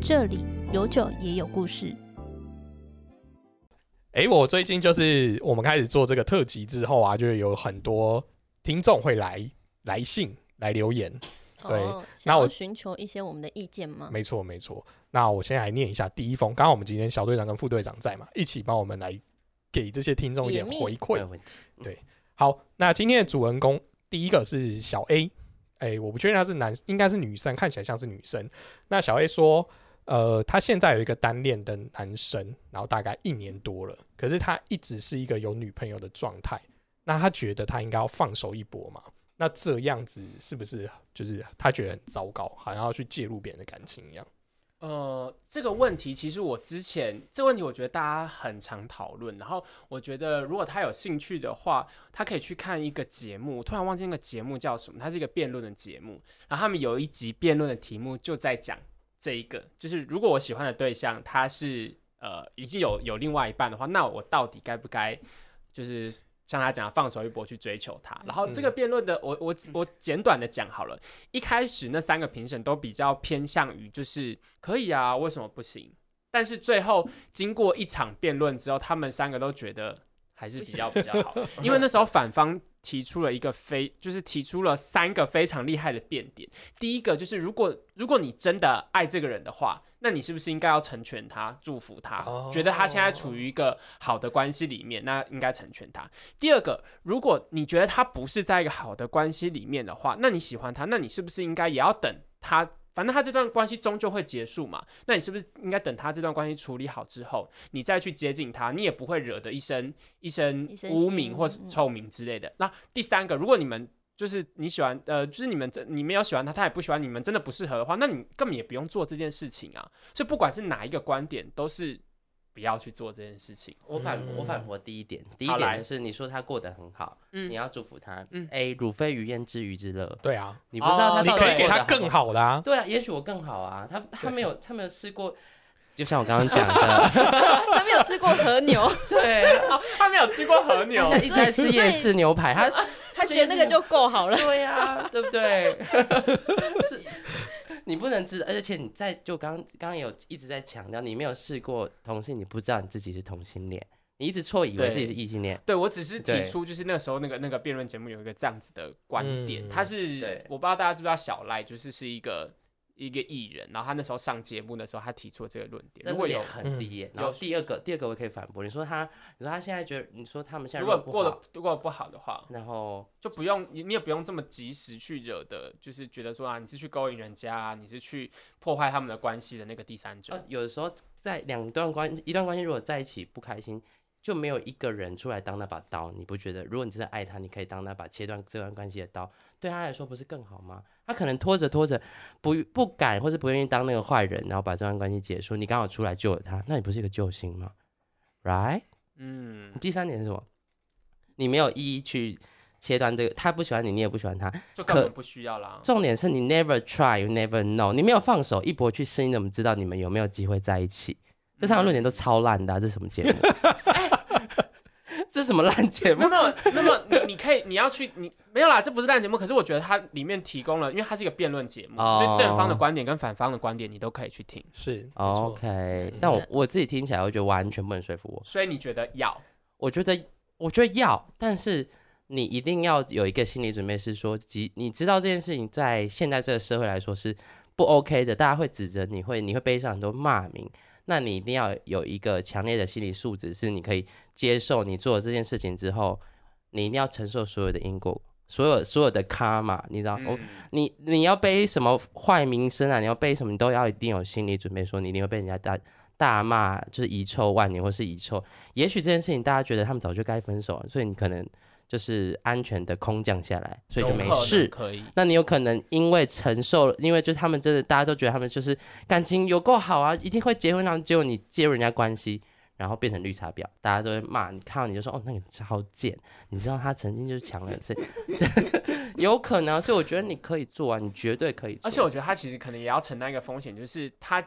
这里有酒也有故事。哎，我最近就是我们开始做这个特辑之后啊，就有很多听众会来来信来留言。对哦那我寻求一些我们的意见吗？没错，没错。那我先来念一下第一封，刚刚我们今天小队长跟副队长在嘛，一起帮我们来给这些听众一点回馈没有。问题。好，那今天的主人公第一个是小 A，哎、我不确定他是男，应该是女生，看起来像是女生。那小 A 说，呃，他现在有一个单恋的男生，然后大概一年多了，可是他一直是一个有女朋友的状态。那他觉得他应该要放手一搏嘛？那这样子是不是就是他觉得很糟糕，好像要去介入别人的感情一样？呃，这个问题其实我之前这个问题，我觉得大家很常讨论。然后我觉得，如果他有兴趣的话，他可以去看一个节目。突然忘记那个节目叫什么，它是一个辩论的节目。然后他们有一集辩论的题目就在讲这一个，就是如果我喜欢的对象他是呃已经有有另外一半的话，那我到底该不该就是像他讲放手一搏去追求他？然后这个辩论的，我我我简短的讲好了。一开始那三个评审都比较偏向于就是可以啊，为什么不行？但是最后经过一场辩论之后，他们三个都觉得还是比较比较好，因为那时候反方提出了一个非，就是提出了三个非常厉害的辩点。第一个就是，如果如果你真的爱这个人的话，那你是不是应该要成全他，祝福他，哦觉得他现在处于一个好的关系里面，那应该成全他。第二个，如果你觉得他不是在一个好的关系里面的话，那你喜欢他，那你是不是应该也要等他？反正他这段关系终究会结束嘛，那你是不是应该等他这段关系处理好之后，你再去接近他，你也不会惹得一身一身污名或是嗯臭名之类的。那第三个，如果你们就是你喜欢，呃，就是你们这你没有喜欢他，他也不喜欢你们，真的不适合的话，那你根本也不用做这件事情啊。所以不管是哪一个观点，都是不要去做这件事情。我反我反驳第一点，第一好来点就是你说他过得很好，嗯你要祝福他。嗯 A 汝非鱼焉知鱼之乐，对啊，你不知道他哦你到底可以给他过得更好的啊。对啊，也许我更好啊，他他没有他没有试过，就像我刚刚讲的，他没有吃过和牛，对，哦，他没有吃过和牛他一直在吃夜市牛排，他他觉得那个就够好了。对呀、对不对？是，你不能知道，而且你在就刚刚刚有一直在强调，你没有试过同性，你不知道你自己是同性恋，你一直错以为自己是异性恋。对我只是提出，就是那时候那个那个辩论节目有一个这样子的观点，嗯他是对我不知道大家知不知道小赖就是是一个一个艺人，然后他那时候上节目的时候，他提出了这个论点，这如果有论点很低耶，然后第二个，第二个我可以反驳，你说他，你说他现在觉得，你说他们现在如果不好过得如果不好的话，然后就不用你你也不用这么及时去惹的，就是觉得说啊你是去勾引人家啊，你是去破坏他们的关系的那个第三者。呃，有的时候在两段关一段关系如果在一起不开心，就没有一个人出来当那把刀，你不觉得？如果你真的爱他，你可以当那把切断这段关系的刀，对他来说不是更好吗？他可能拖着拖着不不敢或是不愿意当那个坏人，然后把这段关系结束，你刚好出来救了他，那你不是一个救星吗？Right？嗯，第三点是什么？你没有一一去切断这个，他不喜欢你，你也不喜欢他。就根本不需要啦。重点是你 never try, you never know，你没有放手一搏去试，你怎么知道你们有没有机会在一起？这三个论点都超烂的啊、这是什么节目？什么烂节目没有？没有没有没有，你你可以你要去你没有啦，这不是烂节目，可是我觉得它里面提供了，因为它是一个辩论节目，哦所以正方的观点跟反方的观点你都可以去听。是 OK，但我我自己听起来，我觉得完全不能说服我。所以你觉得要我觉得，我觉得要，但是你一定要有一个心理准备，是说，即你知道这件事情在现在这个社会来说是不 OK 的，大家会指责你，会你会背上很多骂名。那你一定要有一个强烈的心理素质，是你可以接受你做了这件事情之后，你一定要承受所有的因果，所有所有的 karma，你知道，我、嗯你你要背什么坏名声啊？你要背什么？你都要一定有心理准备，说你一定会被人家大大骂，就是遗臭万年，或是遗臭。也许这件事情大家觉得他们早就该分手了，所以你可能就是安全的空降下来，所以就没事。可以。那你有可能因为承受了，因为就是他们真的大家都觉得他们就是感情有够好啊，一定会结婚，然后结果你介入人家关系，然后变成绿茶婊，大家都会骂你，看到你就说哦那个超贱，你知道他曾经就是抢了，所以 有可能啊，所以我觉得你可以做啊，你绝对可以做。而且我觉得他其实可能也要承担一个风险，就是他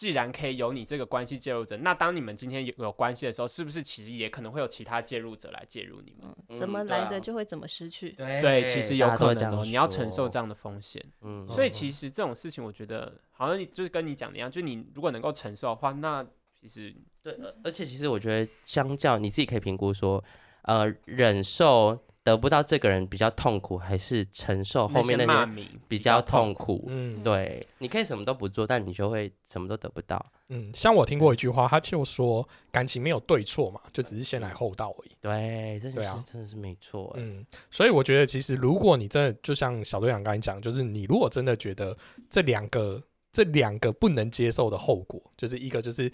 既然可以有你这个关系介入者，那当你们今天有有关系的时候，是不是其实也可能会有其他介入者来介入你们？嗯，怎么来的就会怎么失去。对对，其实有可能哦，你要承受这样的风险。嗯所以其实这种事情，我觉得好像你就是跟你讲的一样，就你如果能够承受的话，那其实对，而而且其实我觉得，相较你自己可以评估说，呃，忍受得不到这个人比较痛苦，还是承受后面那些那些骂名比较痛苦。嗯对，你可以什么都不做，但你就会什么都得不到。嗯，像我听过一句话，他就说感情没有对错嘛，就只是先来后到而已。对，这件对啊事真的是没错。哎嗯，所以我觉得其实如果你真的就像小队长刚才讲，就是你如果真的觉得这两个这两个不能接受的后果，就是一个就是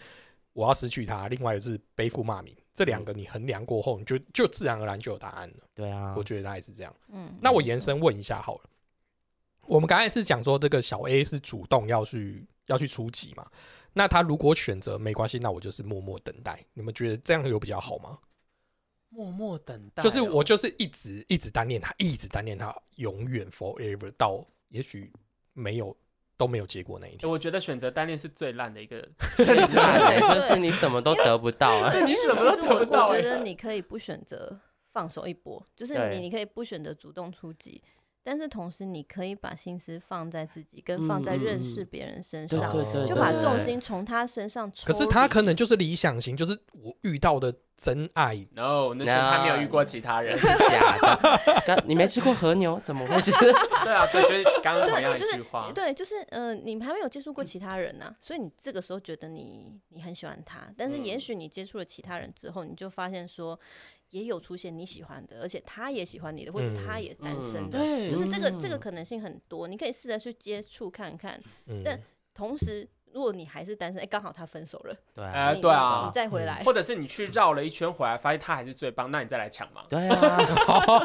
我要失去他，另外一个是背负骂名，这两个你衡量过后，你就就自然而然就有答案了。对啊，我觉得大概是这样。嗯，那我延伸问一下好了，我们刚才是讲说这个小 A 是主动要去要去出击嘛？那他如果选择没关系，那我就是默默等待。你们觉得这样有比较好吗？默默等待哦，就是我就是一直一直单恋他，一直单恋他，永远 forever 到也许没有都没有结果那一天。我觉得选择单恋是最烂的一个最 选择。烂的就是你什么都得不到啊。你什么都其实我得不到欸我觉得你可以不选择放手一搏，就是你你可以不选择主动出击，但是同时你可以把心思放在自己跟放在认识别人身对上，对对，就把重心从他身上抽。可是他可能就是理想型，就是我遇到的真爱。No，那是他没有遇过其他人。是 假的。刚你没吃过和牛，怎么会是？对啊，对，就是刚刚同样对，就是一句话。对，就是呃，你还没有接触过其他人呐、所以你这个时候觉得你你很喜欢他，但是也嗯许你接触了其他人之后，你就发现说也有出现你喜欢的，而且他也喜欢你的，或者他嗯也单身嗯的，对就是这个这个嗯可能性很多，你可以试着去接触看看。嗯，但同时，如果你还是单身，哎、刚好他分手了，对哎对啊你你再回来，或者是你去绕了一圈回来，发现他还是最棒，那你再来抢嘛。对啊，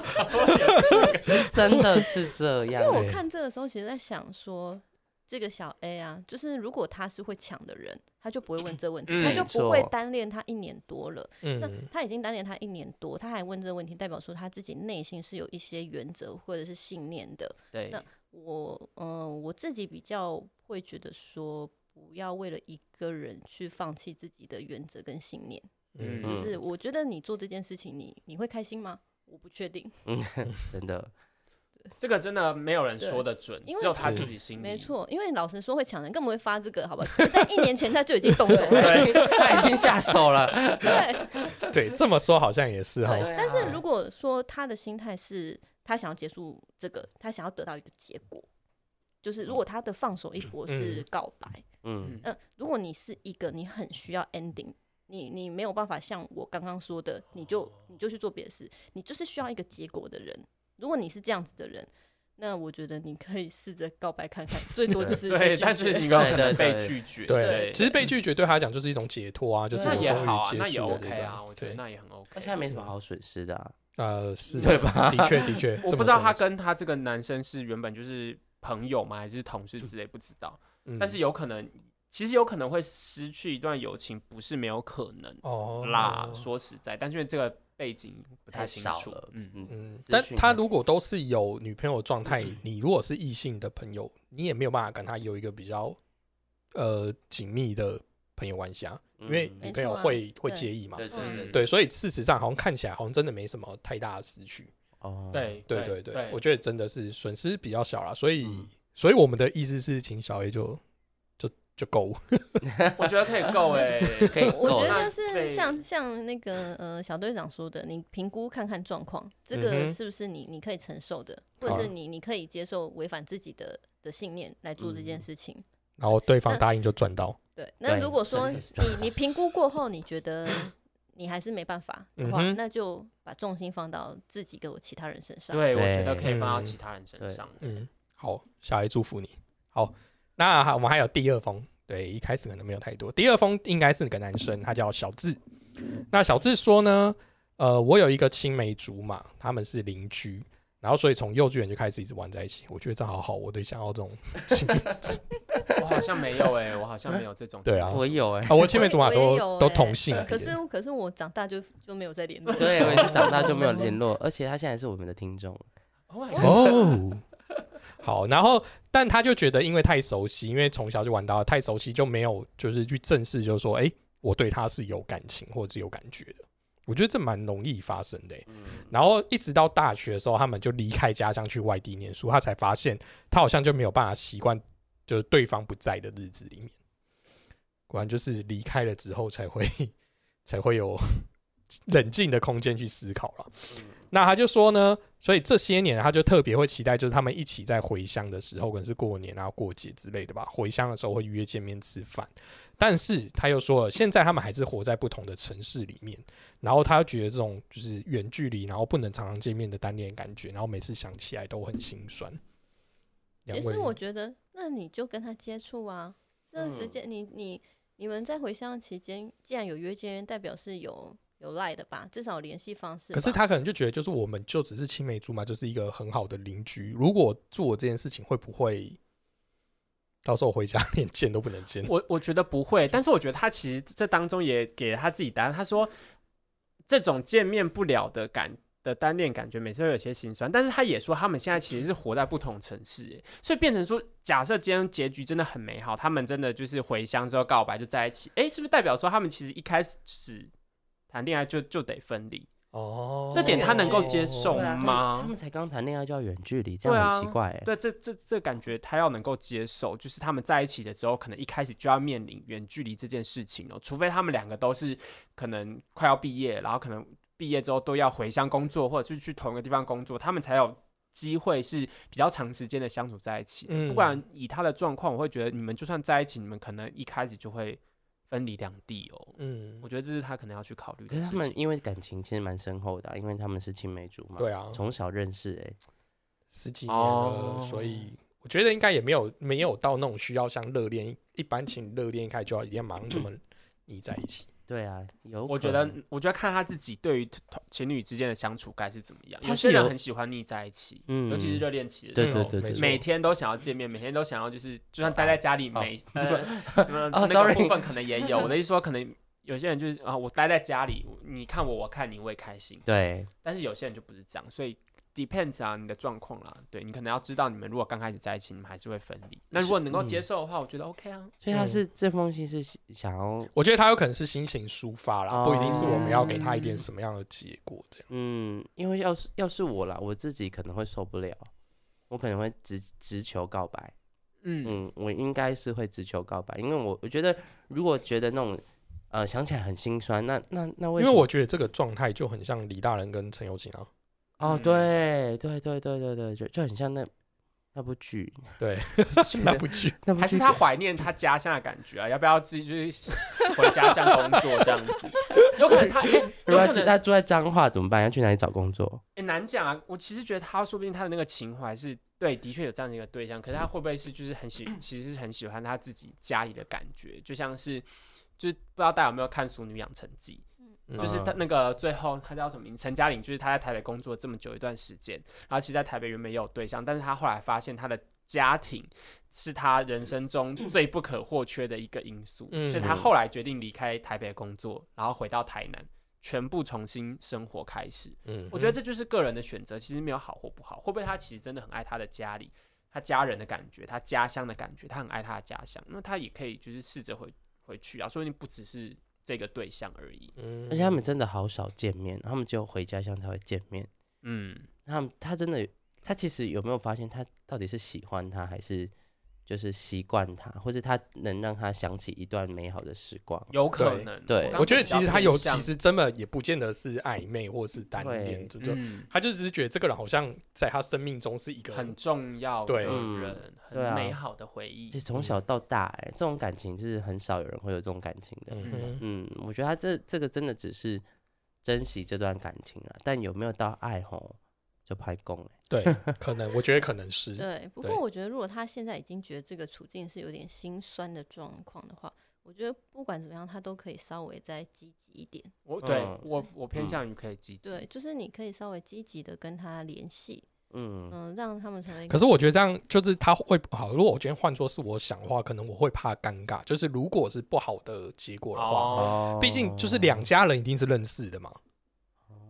真的是这样因为。我看这个时候，其实在想说，这个小 A 啊，就是如果他是会抢的人，他就不会问这个问题，嗯他就不会错单恋他一年多了。那嗯他已经单恋他一年多，他还问这个问题，代表说他自己内心是有一些原则或者是信念的。对那我，嗯、我自己比较会觉得说，不要为了一个人去放弃自己的原则跟信念。嗯就，是我觉得你做这件事情，你你会开心吗？我不确定。嗯，真的，这个真的没有人说的准，因为只有他自己心里。没，错，因为老实说，会抢人更不会发这个，好吧？在一年前他就已经动手了。他已经下手了。对对，这么说好像也是哈。但是啊如果说他的心态是他想要结束这个，他想要得到一个结果，就是如果他的放手一搏是嗯告白，嗯，嗯、如果你是一个你很需要 ending，你你没有办法像我刚刚说的，你就你就去做别的事，你就是需要一个结果的人。如果你是这样子的人，那我觉得你可以试着告白看看，最多就是对，但是绝你有可能被拒绝。对对，其实被拒绝对他来讲就是一种解脱啊，就是那我终于也好啊，结那也束了这 OK 啊，我觉得那也很 OK。而且他没什么好损失的啊。呃是对吧的确的确，我不知道他跟他这个男生是原本就是朋友吗，还是同事之类，不知道。嗯。但是有可能，其实有可能会失去一段友情，不是没有可能哦。啦。说实在，但是因为这个背景不太太清楚。了，嗯，嗯，嗯，但他如果都是有女朋友的状态，你如果是异性的朋友，你也没有办法跟他有一个比较呃紧密的朋友关系啊，因为嗯女朋友会会介意嘛。对对。对，所以事实上好像看起来好像真的没什么太大的失去。哦，对对对对对，我觉得真的是损失比较小啦。所以嗯所以我们的意思是，请小 A 就就就够。我觉得可以够哎，可以我觉得是像像那个呃小队长说的，你评估看看状况，这个是不是你你可以承受的，或者是你你可以接受违反自己的的信念来做这件嗯事情。然后对方答应就赚到。对，那如果说你你评估过后，你觉得你还是没办法的话，嗯那就把重心放到自己跟我其他人身上。对，我觉得可以放到嗯其他人身上。嗯，好，小 A 祝福你。好，那我们还有第二封，对，一开始可能没有太多。第二封应该是个男生，他叫小智。那小智说呢，呃，我有一个青梅竹马，他们是邻居，然后所以从幼稚园就开始一直玩在一起。我觉得这好好，我对想要这种青梅竹我好像没有哎，我好像没有这种。对啊我有哎啊，，我青梅竹马都都同性。可是可是我长大就就没有再联络。对，我也是 长大就没有联络，而且他现在是我们的听众。Oh 哦，好，然后但他就觉得因为太熟悉，因为从小就玩到大太熟悉，就没有就是去正视，就是说，哎、我对他是有感情或者是有感觉的。我觉得这蛮容易发生的欸、然后一直到大学的时候，他们就离开家乡去外地念书，他才发现他好像就没有办法习惯，就是对方不在的日子里面。果然就是离开了之后，才会才会有 冷静的空间去思考了。那他就说呢，所以这些年他就特别会期待，就是他们一起在回乡的时候，可能是过年啊、过节之类的吧。回乡的时候会约见面吃饭，但是他又说了，现在他们还是活在不同的城市里面，然后他又觉得这种就是远距离，然后不能常常见面的单恋感觉，然后每次想起来都很心酸。其实我觉得，那你就跟他接触啊。这段时嗯间，你你你们在回乡期间，既然有约见面，代表是有有赖的吧？至少有联系方式。可是他可能就觉得，就是我们就只是青梅竹马，就是一个很好的邻居。如果做这件事情，会不会到时候回家连见都不能见？我我觉得不会，但是我觉得他其实这当中也给了他自己答案。他说，这种见面不了的感的单恋感觉，每次会有些心酸。但是他也说，他们现在其实是活在不同城市，耶所以变成说，假设今天结局真的很美好，他们真的就是回乡之后告白就在一起，哎，是不是代表说他们其实一开始谈恋爱就就得分离？哦这点他能够接受对啊，他们吗他们才刚谈恋爱就要远距离，这样很奇怪哎。对，这这这感觉他要能够接受，就是他们在一起的时候，可能一开始就要面临远距离这件事情哦。除非他们两个都是可能快要毕业，然后可能毕业之后都要回乡工作，或者是去同一个地方工作，他们才有机会是比较长时间的相处在一起。嗯不然以他的状况，我会觉得你们就算在一起，你们可能一开始就会分离两地哦。嗯我，觉得这是他可能要去考虑可的事情。是他们因为感情其实蛮深厚的啊、因为他们是青梅竹马，对啊，从小认识哎、十几年了，哦所以我觉得应该也没有没有到那种需要像热恋一般情侣热恋一开始就要一定要马上这么腻在一起。对啊，有我觉得，我觉得看他自己对于情侣之间的相处该是怎么样。他是有些人很喜欢腻在一起，嗯尤其是热恋期的对时候，对对对没错每天都想要见面，每天都想要就是，就算待在家里 哦每呃呃那个部分可能也有。我的意思说，可能有些人就是啊，我待在家里，你看我，我看你，我也开心。对，但是有些人就不是这样，所以 depends 啊你的状况啦。对你可能要知道，你们如果刚开始在一起，你们还是会分离。那如果能够接受的话，我觉得 OK 啊。所以他嗯是这封信是想要，我觉得他有可能是心情抒发啦，哦不一定是我们要给他一点什么样的结果这样。嗯，因为要是要是我啦，我自己可能会受不了，我可能会直直求告白。嗯，嗯，我应该是会直求告白，因为我我觉得如果觉得那种呃想起来很心酸，那那那为因为？我觉得这个状态就很像李大人跟陈友锦啊，哦，嗯对对对对对对，就就很像那那部剧，对，那部剧。那还是他怀念他家乡的感觉啊？要不要自己就是回家乡工作这样子？有可能他哎、如果他他住在彰化怎么办？要去哪里找工作？哎、难讲啊。我其实觉得他说不定他的那个情怀是对，的确有这样的一个对象，可是他会不会是就是很喜，其实是很喜欢他自己家里的感觉，就像是就是不知道大家有没有看《俗女养成记》。嗯就是他那个最后他叫什么名字？陈嘉玲，就是他在台北工作这么久一段时间，然后其实在台北原本也有对象，但是他后来发现他的家庭是他人生中 最不可或缺的一个因素，嗯所以他后来决定离开台北工作，然后回到台南，全部重新生活开始。嗯我觉得这就是个人的选择，其实没有好或不好，会不会他其实真的很爱他的家里，他家人的感觉，他家乡的感觉，他很爱他的家乡，那他也可以就是试着回回去啊，说不定不只是这个对象而已。嗯而且他们真的好少见面，他们只有回家乡才会见面。嗯，他们他真的，他其实有没有发现，他到底是喜欢他，还是就是习惯他，或是他能让他想起一段美好的时光？有可能。对我觉得其实他有，其实真的也不见得是暧昧或是单恋，就就嗯他就只是觉得这个人好像在他生命中是一个很重要的人，很美好的回忆其。实从小到大、哎，这种感情是很少有人会有这种感情的。嗯嗯，我觉得他这这个真的只是珍惜这段感情啊，但有没有到爱吼，就拍供了。对，可能我觉得可能是 对，不过我觉得如果他现在已经觉得这个处境是有点心酸的状况的话，我觉得不管怎么样，他都可以稍微再积极一点。我对嗯我我偏向于可以积极。对，就是你可以稍微积极的跟他联系，嗯，嗯，让他们成为。可是我觉得这样就是他会好。如果我今天换作是我想的话，可能我会怕尴尬。就是如果是不好的结果的话，哦，毕竟就是两家人一定是认识的嘛。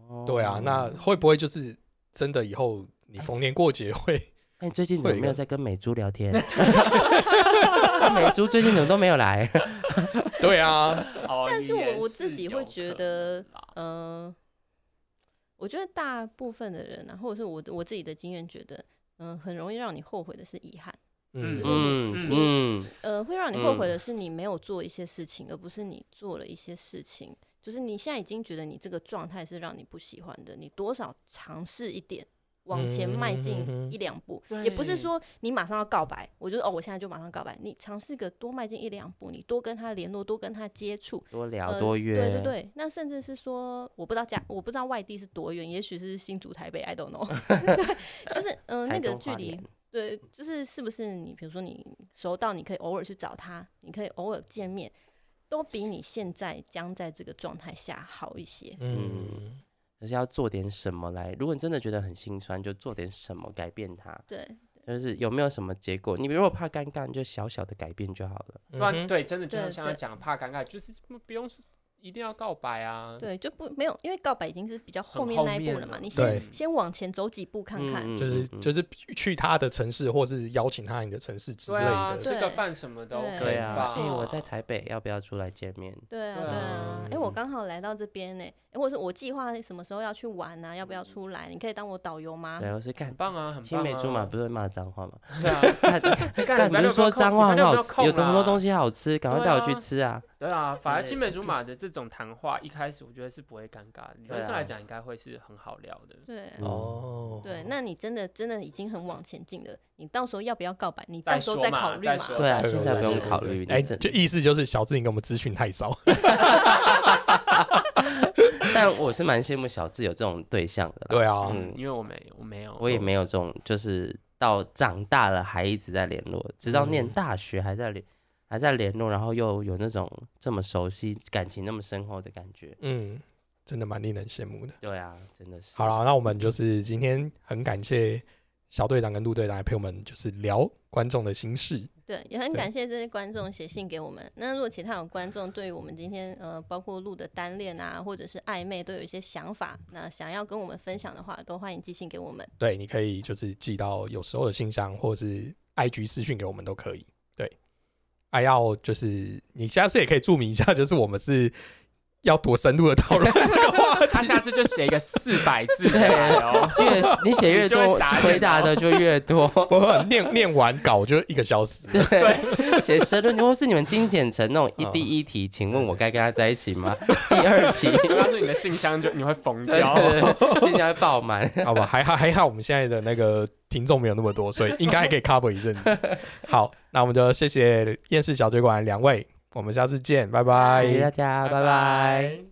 哦对啊，那会不会就是真的以后你逢年过节会 哎，你最近怎么没有在跟美珠聊天？美珠最近怎么都没有来？对啊，哦但是我我自己会觉得嗯，呃，我觉得大部分的人啊，或者是我我自己的经验，觉得，嗯、很容易让你后悔的是遗憾，嗯就是你嗯你嗯，呃，会让你后悔嗯的是你没有做一些事情，而不是你做了一些事情。就是你现在已经觉得你这个状态是让你不喜欢的，你多少尝试一点，往前迈进一两步，也不是说你马上要告白，我就哦，我现在就马上告白。你尝试个多迈进一两步，你多跟他联络，多跟他接触，多聊呃多约，对对对，那甚至是说，我不知道家，我不知道外地是多远，也许是新竹、台北，I don't know，就是嗯、呃、那个距离对，就是是不是你，比如说你熟到你可以偶尔去找他，你可以偶尔见面，都比你现在将在这个状态下好一些。嗯，可是要做点什么来。如果你真的觉得很心酸，就做点什么改变它。对，就是有没有什么结果？你如果怕尴尬，你就小小的改变就好了。不然嗯对，真的就像对对像他讲，怕尴尬，就是不不用一定要告白啊。对，就不没有，因为告白已经是比较后面那一步了嘛，了你先先往前走几步看看。嗯就是就是去他的城市，或是邀请他你的城市之类的。吃个饭什么的对 OK 啊，吧？所以我在台北，要不要出来见面？对啊，对对啊啊，哎、我刚好来到这边呢、哎，或者是我计划什么时候要去玩啊，要不要出来？你可以当我导游吗？对，我是干很棒啊，很青棒啊。梅竹马，不是骂脏话吗？对啊，干干干不是你们有没有空说脏话很好吃，有空啊很多东西好吃，赶快带我去吃啊！对啊，反而青梅竹马的这种谈话，一开始我觉得是不会尴尬的，理论上来讲应该会是很好聊的。对。嗯哦，对，那你真的真的已经很往前进了，你到时候要不要告白？你再到时候再考虑嘛。对啊，对现在不用考虑。哎，你真就意思就是小智你给我们资讯太少。但我是蛮羡慕小智有这种对象的啦。对啊，嗯因为我没我没有，我也没有这种，就是到长大了还一直在联络，直到念嗯大学还在联还在联络，然后又有那种这么熟悉、感情那么深厚的感觉。嗯，真的蛮令人羡慕的。对啊，真的是。好了，那我们就是今天很感谢小队长跟陆队长来陪我们，就是聊观众的心事。对，也很感谢这些观众写信给我们。那如果其他有观众对于我们今天呃，包括录的单恋啊，或者是暧昧，都有一些想法，那想要跟我们分享的话，都欢迎寄信给我们。对，你可以就是寄到有时候的信箱，或者是 IG 私讯给我们都可以。对，还、要就是你下次也可以注明一下，就是我们是要多深入的讨论这个话题。他下次就写一个四百字越你写越多，回答的就越多。我念念完稿就一个小时。对，写申论或是你们精简成那种一嗯第一题，请问我该跟他在一起吗？第二题，我告诉你的信箱就你会疯对掉。对对，信箱会爆满。好吧，还好还好，我们现在的那个听众没有那么多，所以应该还可以 cover 一阵子。好，那我们就谢谢夜市小酒馆两位，我们下次见，拜拜。谢谢大家，拜拜。